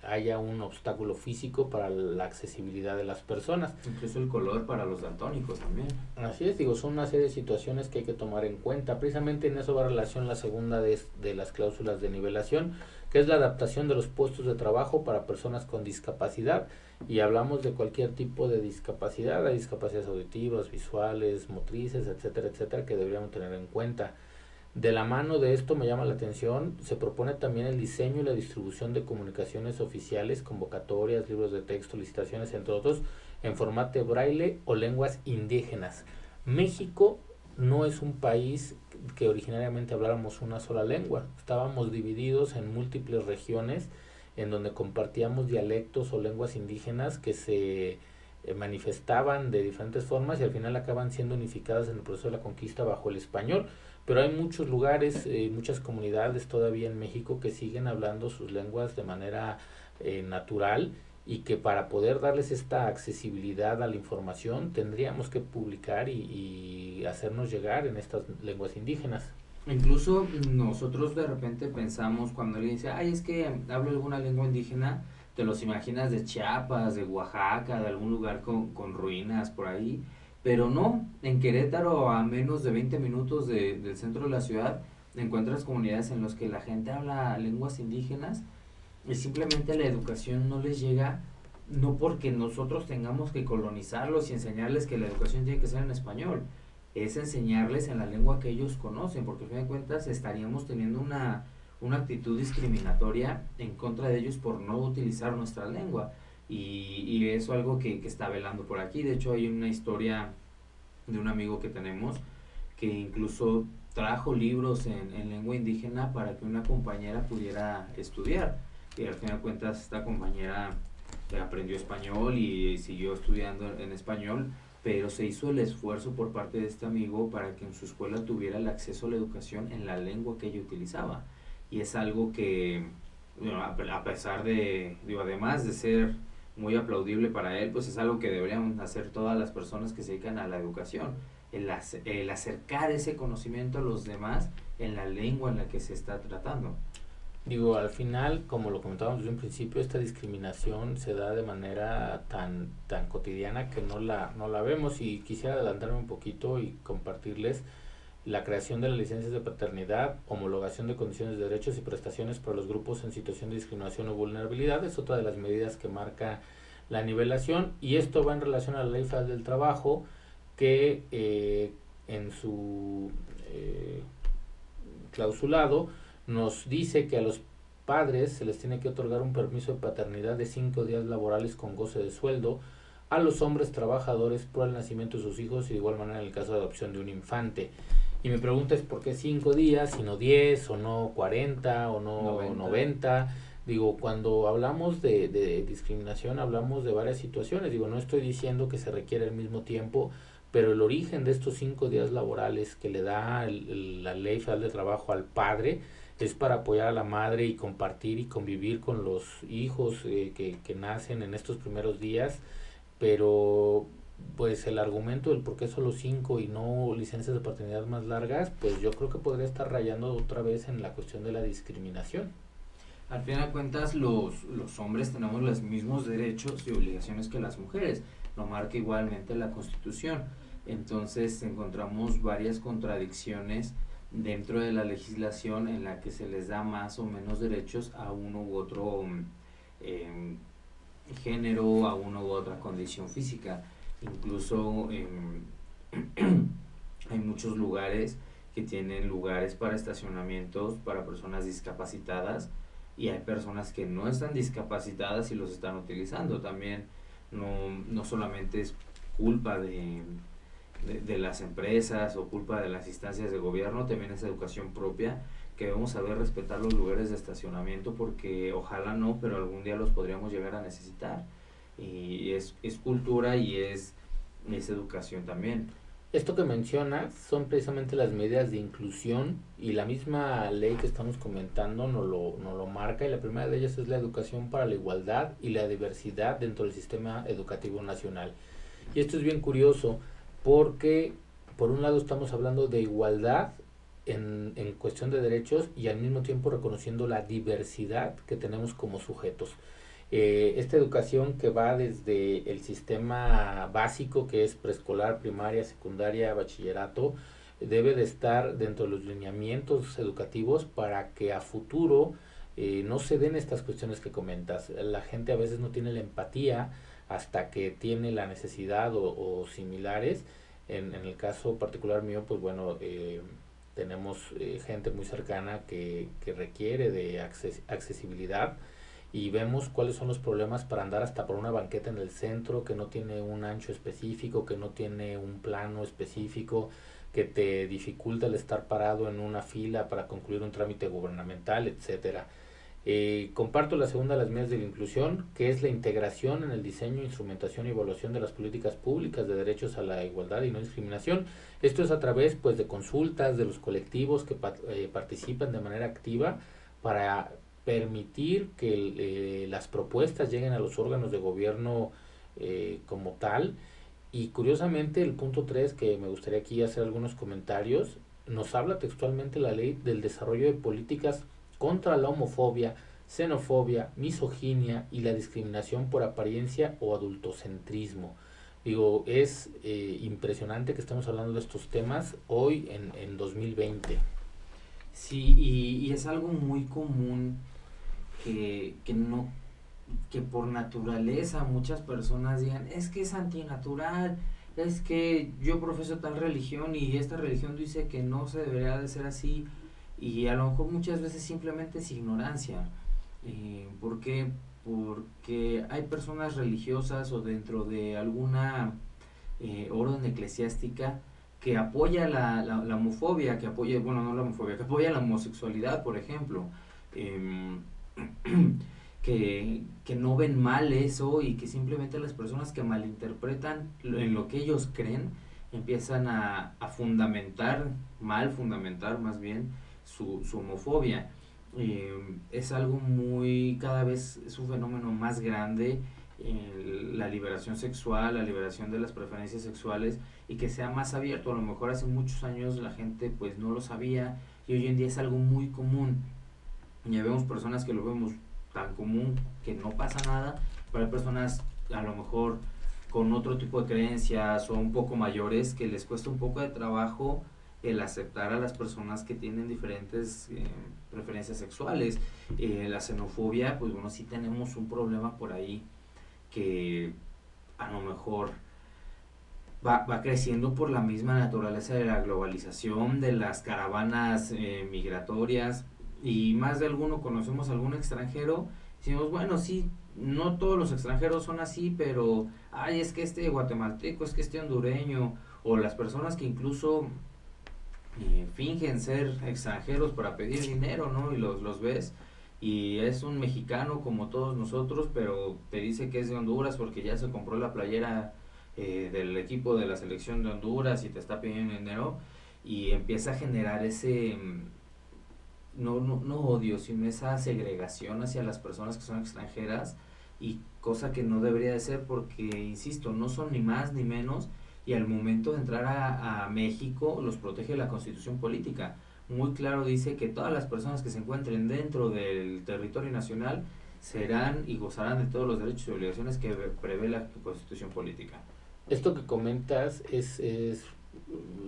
haya un obstáculo físico para la accesibilidad de las personas. Incluso el color para los daltónicos también. Así es, digo, son una serie de situaciones que hay que tomar en cuenta. Precisamente en eso va relación la segunda de, de las cláusulas de nivelación, que es la adaptación de los puestos de trabajo para personas con discapacidad. Y hablamos de cualquier tipo de discapacidad, hay discapacidades auditivas, visuales, motrices, etcétera, etcétera, que deberíamos tener en cuenta. De la mano de esto me llama la atención, se propone también el diseño y la distribución de comunicaciones oficiales, convocatorias, libros de texto, licitaciones, entre otros, en formato braille o lenguas indígenas. México no es un país que originariamente habláramos una sola lengua, estábamos divididos en múltiples regiones en donde compartíamos dialectos o lenguas indígenas que se eh, manifestaban de diferentes formas y al final acaban siendo unificadas en el proceso de la conquista bajo el español. Pero hay muchos lugares, eh, muchas comunidades todavía en México que siguen hablando sus lenguas de manera eh, natural y que para poder darles esta accesibilidad a la información tendríamos que publicar y, y hacernos llegar en estas lenguas indígenas. Incluso nosotros de repente pensamos cuando alguien dice, ay, es que hablo alguna lengua indígena, te los imaginas de Chiapas, de Oaxaca, de algún lugar con, con ruinas por ahí, pero no, en Querétaro, a menos de 20 minutos de, del centro de la ciudad, encuentras comunidades en las que la gente habla lenguas indígenas y simplemente la educación no les llega, no porque nosotros tengamos que colonizarlos y enseñarles que la educación tiene que ser en español, es enseñarles en la lengua que ellos conocen, porque al fin de cuentas estaríamos teniendo una, una actitud discriminatoria en contra de ellos por no utilizar nuestra lengua. Y, y eso es algo que, que, está velando por aquí. De hecho, hay una historia de un amigo que tenemos que incluso trajo libros en, en lengua indígena para que una compañera pudiera estudiar. Y al final de cuentas, esta compañera aprendió español y siguió estudiando en español, pero se hizo el esfuerzo por parte de este amigo para que en su escuela tuviera el acceso a la educación en la lengua que ella utilizaba. Y es algo que, bueno, a pesar de, digo, además de ser muy aplaudible para él, pues es algo que deberían hacer todas las personas que se dedican a la educación, el acercar ese conocimiento a los demás en la lengua en la que se está tratando. Digo, al final, como lo comentábamos desde un principio, esta discriminación se da de manera tan, tan cotidiana que no la, no la vemos. Y quisiera adelantarme un poquito y compartirles la creación de las licencias de paternidad, homologación de condiciones de derechos y prestaciones para los grupos en situación de discriminación o vulnerabilidad, es otra de las medidas que marca la nivelación. Y esto va en relación a la ley federal del trabajo que eh, en su eh, clausulado nos dice que a los padres se les tiene que otorgar un permiso de paternidad de cinco días laborales con goce de sueldo a los hombres trabajadores por el nacimiento de sus hijos y de igual manera en el caso de adopción de un infante. Y me pregunta es por qué cinco días, y no diez, o no cuarenta, o no noventa. Digo, cuando hablamos de, de, discriminación, hablamos de varias situaciones. Digo, no estoy diciendo que se requiere el mismo tiempo, pero el origen de estos cinco días laborales que le da la ley federal de trabajo al padre es para apoyar a la madre y compartir y convivir con los hijos eh, que, que nacen en estos primeros días. Pero pues el argumento del por qué solo cinco y no licencias de paternidad más largas, pues yo creo que podría estar rayando otra vez en la cuestión de la discriminación. Al fin de cuentas, los, los hombres tenemos los mismos derechos y obligaciones que las mujeres, lo marca igualmente la Constitución. Entonces encontramos varias contradicciones dentro de la legislación en la que se les da más o menos derechos a uno u otro eh, género, a una u otra condición física. Incluso em, hay muchos lugares que tienen lugares para estacionamientos para personas discapacitadas y hay personas que no están discapacitadas y los están utilizando. También no, no solamente es culpa de, de, las empresas o culpa de las instancias de gobierno, también es educación propia que debemos saber respetar los lugares de estacionamiento porque ojalá no, pero algún día los podríamos llegar a necesitar y es, es cultura y es, es educación también. Esto que mencionas son precisamente las medidas de inclusión y la misma ley que estamos comentando nos lo, nos lo marca y la primera de ellas es la educación para la igualdad y la diversidad dentro del sistema educativo nacional. Y esto es bien curioso porque por un lado estamos hablando de igualdad en, en cuestión de derechos y al mismo tiempo reconociendo la diversidad que tenemos como sujetos. Eh, esta educación que va desde el sistema básico, que es preescolar, primaria, secundaria, bachillerato, debe de estar dentro de los lineamientos educativos para que a futuro eh, no se den estas cuestiones que comentas. La gente a veces no tiene la empatía hasta que tiene la necesidad o, similares. En, en, el caso particular mío, pues bueno, eh, tenemos gente muy cercana que, que requiere de accesibilidad y vemos cuáles son los problemas para andar hasta por una banqueta en el centro que no tiene un ancho específico, que no tiene un plano específico, que te dificulta el estar parado en una fila para concluir un trámite gubernamental, etcétera. Eh, comparto la segunda de las medidas de la inclusión, que es la integración en el diseño, instrumentación y evaluación de las políticas públicas de derechos a la igualdad y no discriminación. Esto es a través pues, de consultas de los colectivos que eh, participan de manera activa para permitir que eh, las propuestas lleguen a los órganos de gobierno eh, como tal. Y curiosamente el punto 3, que me gustaría aquí hacer algunos comentarios, nos habla textualmente la ley del desarrollo de políticas contra la homofobia, xenofobia, misoginia y la discriminación por apariencia o adultocentrismo. Digo, es eh, impresionante que estemos hablando de estos temas hoy en, en 2020. Sí, y, y es algo muy común que, que no que por naturaleza muchas personas digan es que es antinatural es que yo profeso tal religión y esta religión dice que no se debería de ser así y a lo mejor muchas veces simplemente es ignorancia eh, ¿por qué? porque hay personas religiosas o dentro de alguna eh, orden eclesiástica que apoya la, la, homofobia, que apoya, bueno, no la homofobia, que apoya la homosexualidad, por ejemplo. Eh, que, que, no ven mal eso y que simplemente las personas que malinterpretan en lo que ellos creen empiezan a, a fundamentar, mal fundamentar más bien, su, homofobia. Eh, es algo muy, cada vez es un fenómeno más grande, la liberación sexual, la liberación de las preferencias sexuales y que sea más abierto. A lo mejor hace muchos años la gente pues no lo sabía y hoy en día es algo muy común y vemos personas que lo vemos tan común que no pasa nada, pero hay personas a lo mejor con otro tipo de creencias o un poco mayores que les cuesta un poco de trabajo el aceptar a las personas que tienen diferentes eh, preferencias sexuales. Eh, la xenofobia, pues bueno, sí tenemos un problema por ahí que a lo mejor va, va creciendo por la misma naturaleza de la globalización, de las caravanas eh, migratorias, y más de alguno conocemos a algún extranjero, decimos, bueno, sí, no todos los extranjeros son así, pero, ay, es que este guatemalteco, es que este hondureño, o las personas que incluso eh, fingen ser extranjeros para pedir dinero, ¿no? Y los, los ves y es un mexicano como todos nosotros, pero te dice que es de Honduras porque ya se compró la playera eh, del equipo de la selección de Honduras y te está pidiendo dinero y empieza a generar ese mm, no, no, no odio, sino esa segregación hacia las personas que son extranjeras y cosa que no debería de ser porque, insisto, no son ni más ni menos y al momento de entrar a, México los protege la constitución política muy claro dice que todas las personas que se encuentren dentro del territorio nacional serán y gozarán de todos los derechos y obligaciones que prevé la constitución política. Esto que comentas es, es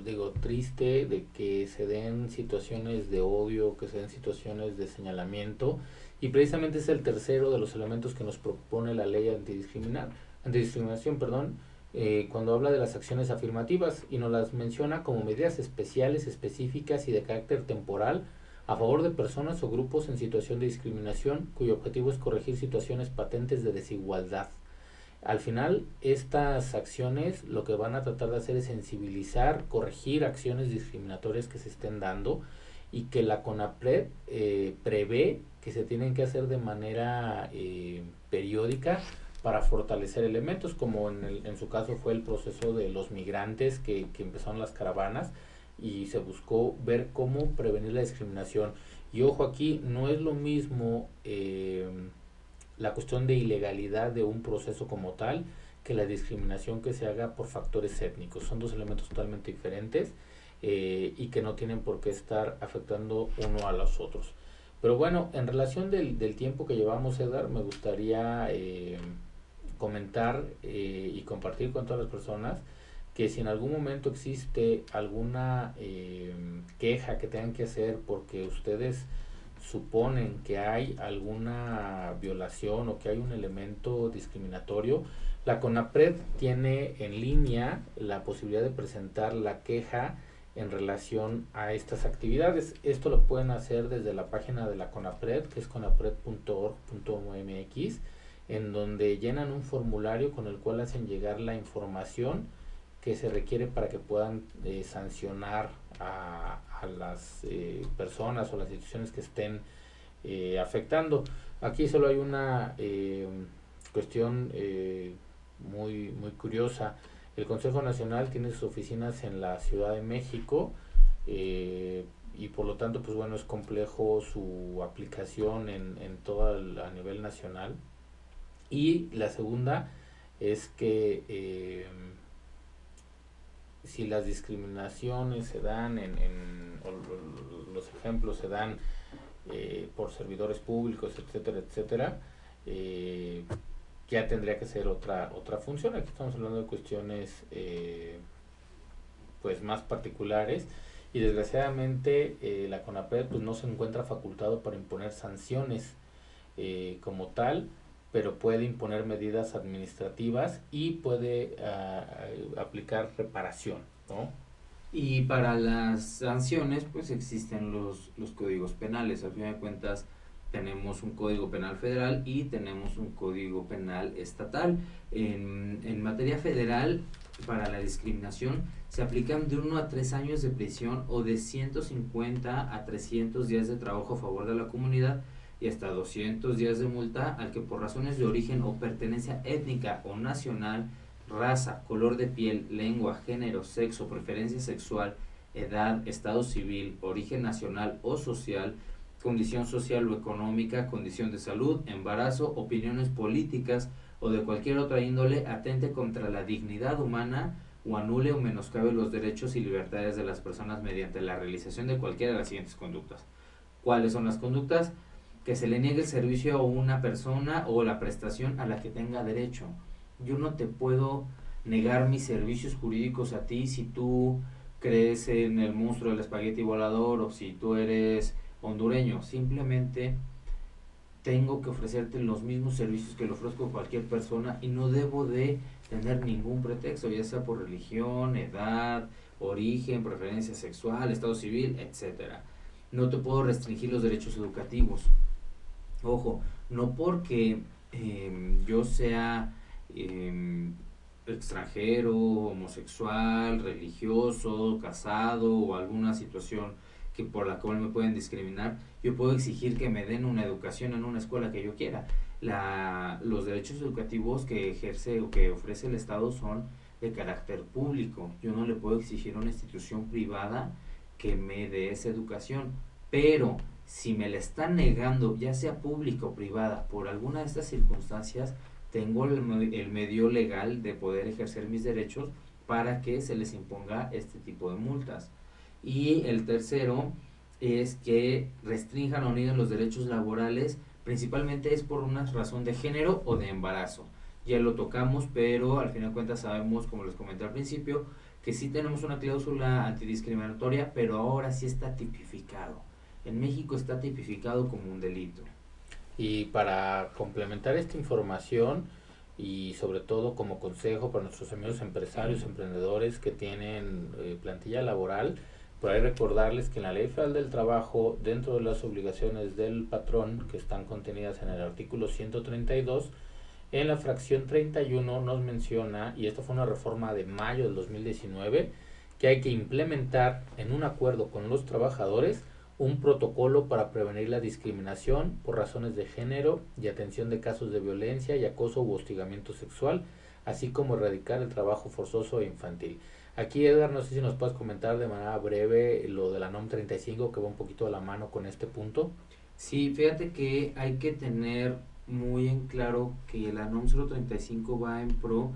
digo, triste de que se den situaciones de odio, que se den situaciones de señalamiento, y precisamente es el tercero de los elementos que nos propone la ley antidiscriminar, antidiscriminación, perdón, eh, cuando habla de las acciones afirmativas y nos las menciona como medidas especiales, específicas y de carácter temporal a favor de personas o grupos en situación de discriminación cuyo objetivo es corregir situaciones patentes de desigualdad. Al final, estas acciones lo que van a tratar de hacer es sensibilizar, corregir acciones discriminatorias que se estén dando y que la CONAPRED eh, prevé que se tienen que hacer de manera eh, periódica para fortalecer elementos, como en, el, en su caso fue el proceso de los migrantes que, que empezaron las caravanas y se buscó ver cómo prevenir la discriminación. Y ojo aquí, no es lo mismo eh, la cuestión de ilegalidad de un proceso como tal que la discriminación que se haga por factores étnicos. Son dos elementos totalmente diferentes eh, y que no tienen por qué estar afectando uno a los otros. Pero bueno, en relación del, del tiempo que llevamos, Edgar, me gustaría eh, comentar eh, y compartir con todas las personas que si en algún momento existe alguna eh, queja que tengan que hacer porque ustedes suponen que hay alguna violación o que hay un elemento discriminatorio, la CONAPRED tiene en línea la posibilidad de presentar la queja en relación a estas actividades. Esto lo pueden hacer desde la página de la CONAPRED, que es conapred.org.mx en donde llenan un formulario con el cual hacen llegar la información que se requiere para que puedan eh, sancionar a, las eh, personas o las instituciones que estén eh, afectando. Aquí solo hay una eh, cuestión muy, muy curiosa. El Consejo Nacional tiene sus oficinas en la Ciudad de México y por lo tanto, pues bueno, es complejo su aplicación en, en todo el, a nivel nacional. Y la segunda es que eh, si las discriminaciones se dan en, en o los ejemplos se dan eh, por servidores públicos, etcétera, etcétera, eh, ya tendría que ser otra otra función. Aquí estamos hablando de cuestiones eh, pues más particulares y desgraciadamente la CONAPRED pues no se encuentra facultado para imponer sanciones eh, como tal pero puede imponer medidas administrativas y puede uh, aplicar reparación, ¿no? Y para las sanciones, pues existen los, los códigos penales. Al fin de cuentas, tenemos un código penal federal y tenemos un código penal estatal. En, en materia federal, para la discriminación, se aplican de 1 a 3 años de prisión o de 150 a 300 días de trabajo a favor de la comunidad y hasta 200 días de multa al que por razones de origen o pertenencia étnica o nacional, raza, color de piel, lengua, género, sexo, preferencia sexual, edad, estado civil, origen nacional o social, condición social o económica, condición de salud, embarazo, opiniones políticas o de cualquier otra índole atente contra la dignidad humana o anule o menoscabe los derechos y libertades de las personas mediante la realización de cualquiera de las siguientes conductas. ¿Cuáles son las conductas? Que se le niegue el servicio a una persona o la prestación a la que tenga derecho. Yo no te puedo negar mis servicios jurídicos a ti si tú crees en el monstruo del espagueti volador o si tú eres hondureño. Simplemente tengo que ofrecerte los mismos servicios que le ofrezco a cualquier persona y no debo de tener ningún pretexto, ya sea por religión, edad, origen, preferencia sexual, estado civil, etcétera. No te puedo restringir los derechos educativos. Ojo, no porque em, yo sea em, extranjero, homosexual, religioso, casado o alguna situación que por la cual me pueden discriminar, yo puedo exigir que me den una educación en una escuela que yo quiera. La, los derechos educativos que ejerce o que ofrece el Estado son de carácter público. Yo no le puedo exigir a una institución privada que me dé esa educación, pero si me la están negando, ya sea pública o privada, por alguna de estas circunstancias, tengo el, medio legal de poder ejercer mis derechos para que se les imponga este tipo de multas. Y el tercero es que restrinjan o nieguen los derechos laborales, principalmente es por una razón de género o de embarazo. Ya lo tocamos, pero al final de cuentas sabemos, como les comenté al principio, que sí tenemos una cláusula antidiscriminatoria, pero ahora sí está tipificado. En México está tipificado como un delito. Y para complementar esta información y sobre todo como consejo para nuestros amigos empresarios, emprendedores que tienen eh, plantilla laboral, por ahí recordarles que en la Ley Federal del Trabajo, dentro de las obligaciones del patrón que están contenidas en el artículo 132, en la fracción 31 nos menciona, y esto fue una reforma de mayo del 2019, que hay que implementar en un acuerdo con los trabajadores un protocolo para prevenir la discriminación por razones de género y atención de casos de violencia y acoso u hostigamiento sexual, así como erradicar el trabajo forzoso e infantil. Aquí, Edgar, no sé si nos puedes comentar de manera breve lo de la NOM 35, que va un poquito a la mano con este punto. Sí, fíjate que hay que tener muy en claro que la NOM 035 va en pro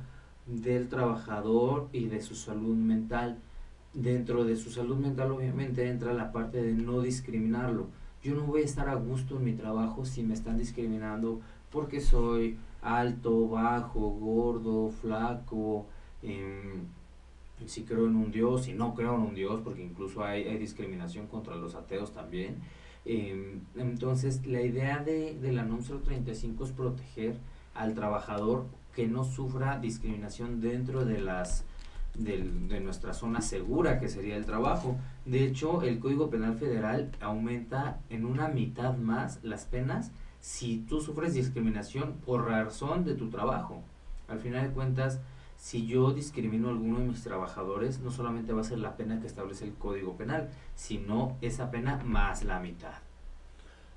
del trabajador y de su salud mental. Dentro de su salud mental obviamente entra la parte de no discriminarlo. Yo no voy a estar a gusto en mi trabajo si me están discriminando porque soy alto, bajo, gordo, flaco, em, si creo en un Dios, y no creo en un Dios, porque incluso hay, discriminación contra los ateos también. Em, entonces, la idea de, de la NOM 035 es proteger al trabajador que no sufra discriminación dentro de las de nuestra zona segura que sería el trabajo. De hecho, el Código Penal Federal aumenta en una mitad más las penas si tú sufres discriminación por razón de tu trabajo. Al final de cuentas, si yo discrimino a alguno de mis trabajadores, no solamente va a ser la pena que establece el Código Penal, sino esa pena más la mitad.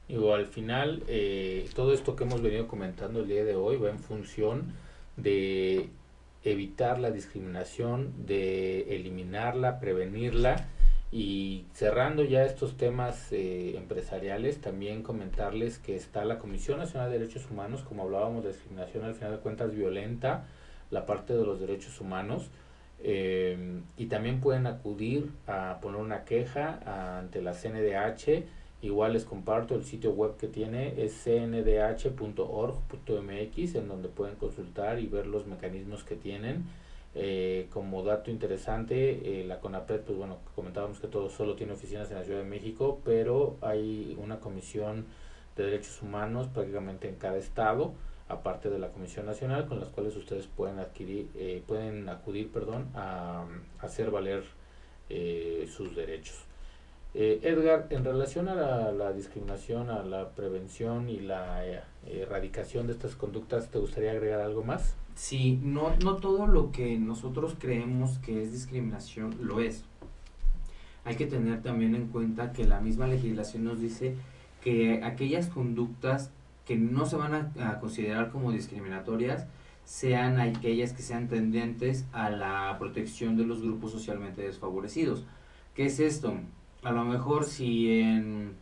Y al final, eh, todo esto que hemos venido comentando el día de hoy va en función de evitar la discriminación, de eliminarla, prevenirla y cerrando ya estos temas eh, empresariales, también comentarles que está la Comisión Nacional de Derechos Humanos, como hablábamos de discriminación al final de cuentas violenta, la parte de los derechos humanos. Eh, y también pueden acudir a poner una queja ante la CNDH. Igual les comparto el sitio web que tiene, es cndh.org.mx, en donde pueden consultar y ver los mecanismos que tienen. Eh, como dato interesante, eh, la CONAPRED, pues bueno, comentábamos que todo solo tiene oficinas en la Ciudad de México, pero hay una comisión de derechos humanos prácticamente en cada estado aparte de la Comisión Nacional, con las cuales ustedes pueden adquirir, eh, pueden acudir, perdón, a, hacer valer eh, sus derechos. Eh, Edgar, en relación a la, discriminación, a la prevención y la erradicación de estas conductas, ¿te gustaría agregar algo más? Sí, no, no todo lo que nosotros creemos que es discriminación lo es. Hay que tener también en cuenta que la misma legislación nos dice que aquellas conductas que no se van a, considerar como discriminatorias sean aquellas que sean tendentes a la protección de los grupos socialmente desfavorecidos. ¿Qué es esto? A lo mejor si en,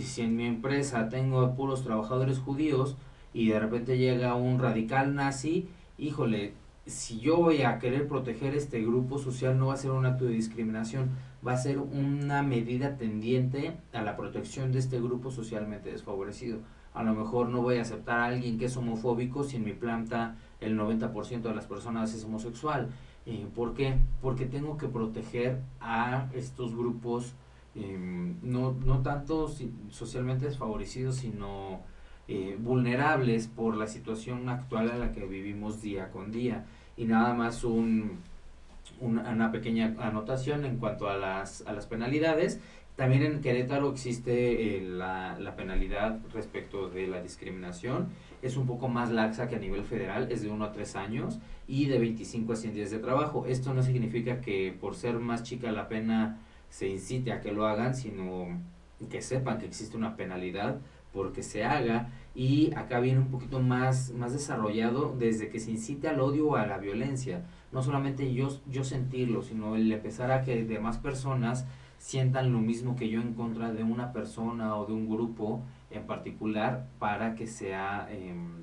si en mi empresa tengo puros trabajadores judíos y de repente llega un radical nazi, híjole, si yo voy a querer proteger este grupo social no va a ser un acto de discriminación, va a ser una medida tendiente a la protección de este grupo socialmente desfavorecido a lo mejor no voy a aceptar a alguien que es homofóbico si en mi planta el 90% de las personas es homosexual. Eh, ¿Por qué? Porque tengo que proteger a estos grupos em, no, no tanto socialmente desfavorecidos, sino eh, vulnerables por la situación actual en la que vivimos día con día. Y nada más un, una, una pequeña anotación en cuanto a las, a las penalidades También en Querétaro existe eh, la, la, penalidad respecto de la discriminación. Es un poco más laxa que a nivel federal, es de 1 a 3 años y de 25 a 100 días de trabajo. Esto no significa que por ser más chica la pena se incite a que lo hagan, sino que sepan que existe una penalidad porque se haga y acá viene un poquito más, más desarrollado desde que se incite al odio o a la violencia. No solamente yo, yo sentirlo, sino el empezar a que demás personas sientan lo mismo que yo en contra de una persona o de un grupo en particular para que sea em,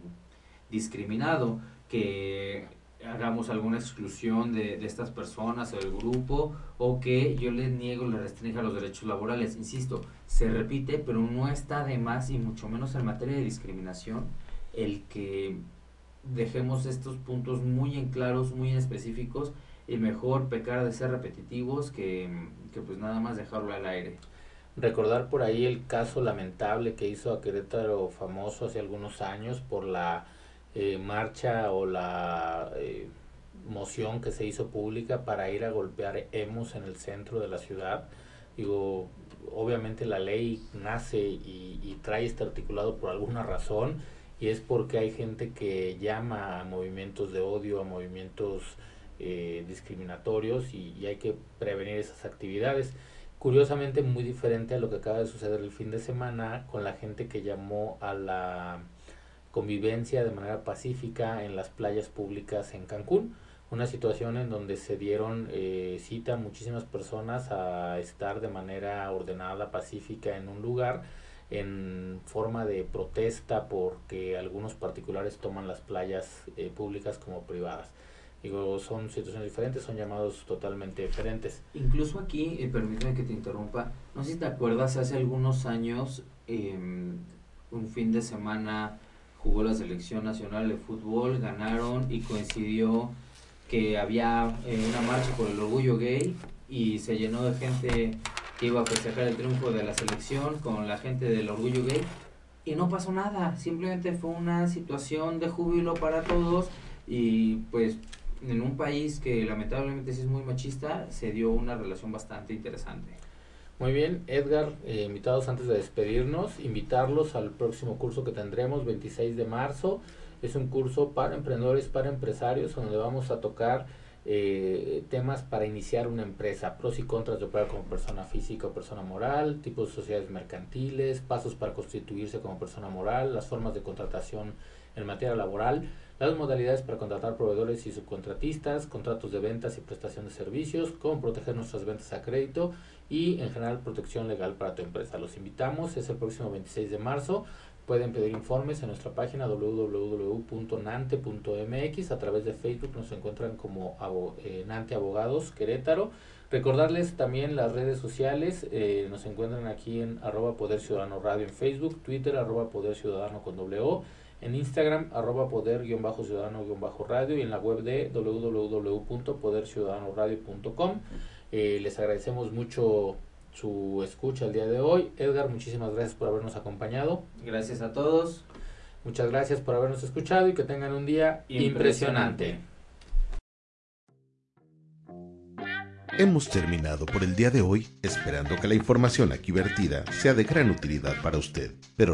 discriminado, que hagamos alguna exclusión de, de estas personas o del grupo o que yo les niego, le restrinja los derechos laborales. Insisto, se repite, pero no está de más y mucho menos en materia de discriminación el que dejemos estos puntos muy en claros, muy específicos y mejor pecar de ser repetitivos que, que pues nada más dejarlo al aire. Recordar por ahí el caso lamentable que hizo a Querétaro famoso hace algunos años por la eh, marcha o la eh, moción que se hizo pública para ir a golpear hemos en el centro de la ciudad. Digo, obviamente la ley nace y trae este articulado por alguna razón y es porque hay gente que llama a movimientos de odio, a movimientos eh, discriminatorios y, y, hay que prevenir esas actividades. Curiosamente muy diferente a lo que acaba de suceder el fin de semana con la gente que llamó a la convivencia de manera pacífica en las playas públicas en Cancún. Una situación en donde se dieron eh, cita muchísimas personas a estar de manera ordenada, pacífica en un lugar en forma de protesta porque algunos particulares toman las playas eh, públicas como privadas. Digo, son situaciones diferentes, son llamados totalmente diferentes. Incluso aquí, eh, permíteme que te interrumpa, no sé si te acuerdas, hace algunos años, eh, un fin de semana jugó la selección nacional de fútbol, ganaron y coincidió que había eh, una marcha por el orgullo gay y se llenó de gente que iba a festejar el triunfo de la selección con la gente del orgullo gay y no pasó nada, simplemente fue una situación de júbilo para todos y pues en un país que lamentablemente sí es muy machista se dio una relación bastante interesante. Muy bien, Edgar, eh, invitados antes de despedirnos, invitarlos al próximo curso que tendremos 26 de marzo. Es un curso para emprendedores, para empresarios, donde vamos a tocar eh, temas para iniciar una empresa, pros y contras de operar como persona física o persona moral, tipos de sociedades mercantiles, pasos para constituirse como persona moral, las formas de contratación en materia laboral, las modalidades para contratar proveedores y subcontratistas, contratos de ventas y prestación de servicios, cómo proteger nuestras ventas a crédito y en general protección legal para tu empresa. Los invitamos, es el próximo 26 de marzo. Pueden pedir informes en nuestra página www.nante.mx. A través de Facebook nos encuentran como eh, Nante Abogados Querétaro. Recordarles también las redes sociales. Eh, nos encuentran aquí en arroba Poder Ciudadano Radio en Facebook, Twitter arroba Poder Ciudadano con W en Instagram arroba poder-ciudadano-radio y en la web de www.poderciudadanoradio.com. Eh, les agradecemos mucho su escucha el día de hoy. Edgar, muchísimas gracias por habernos acompañado. Gracias a todos. Muchas gracias por habernos escuchado y que tengan un día impresionante. Hemos terminado por el día de hoy, esperando que la información aquí vertida sea de gran utilidad para usted. Pero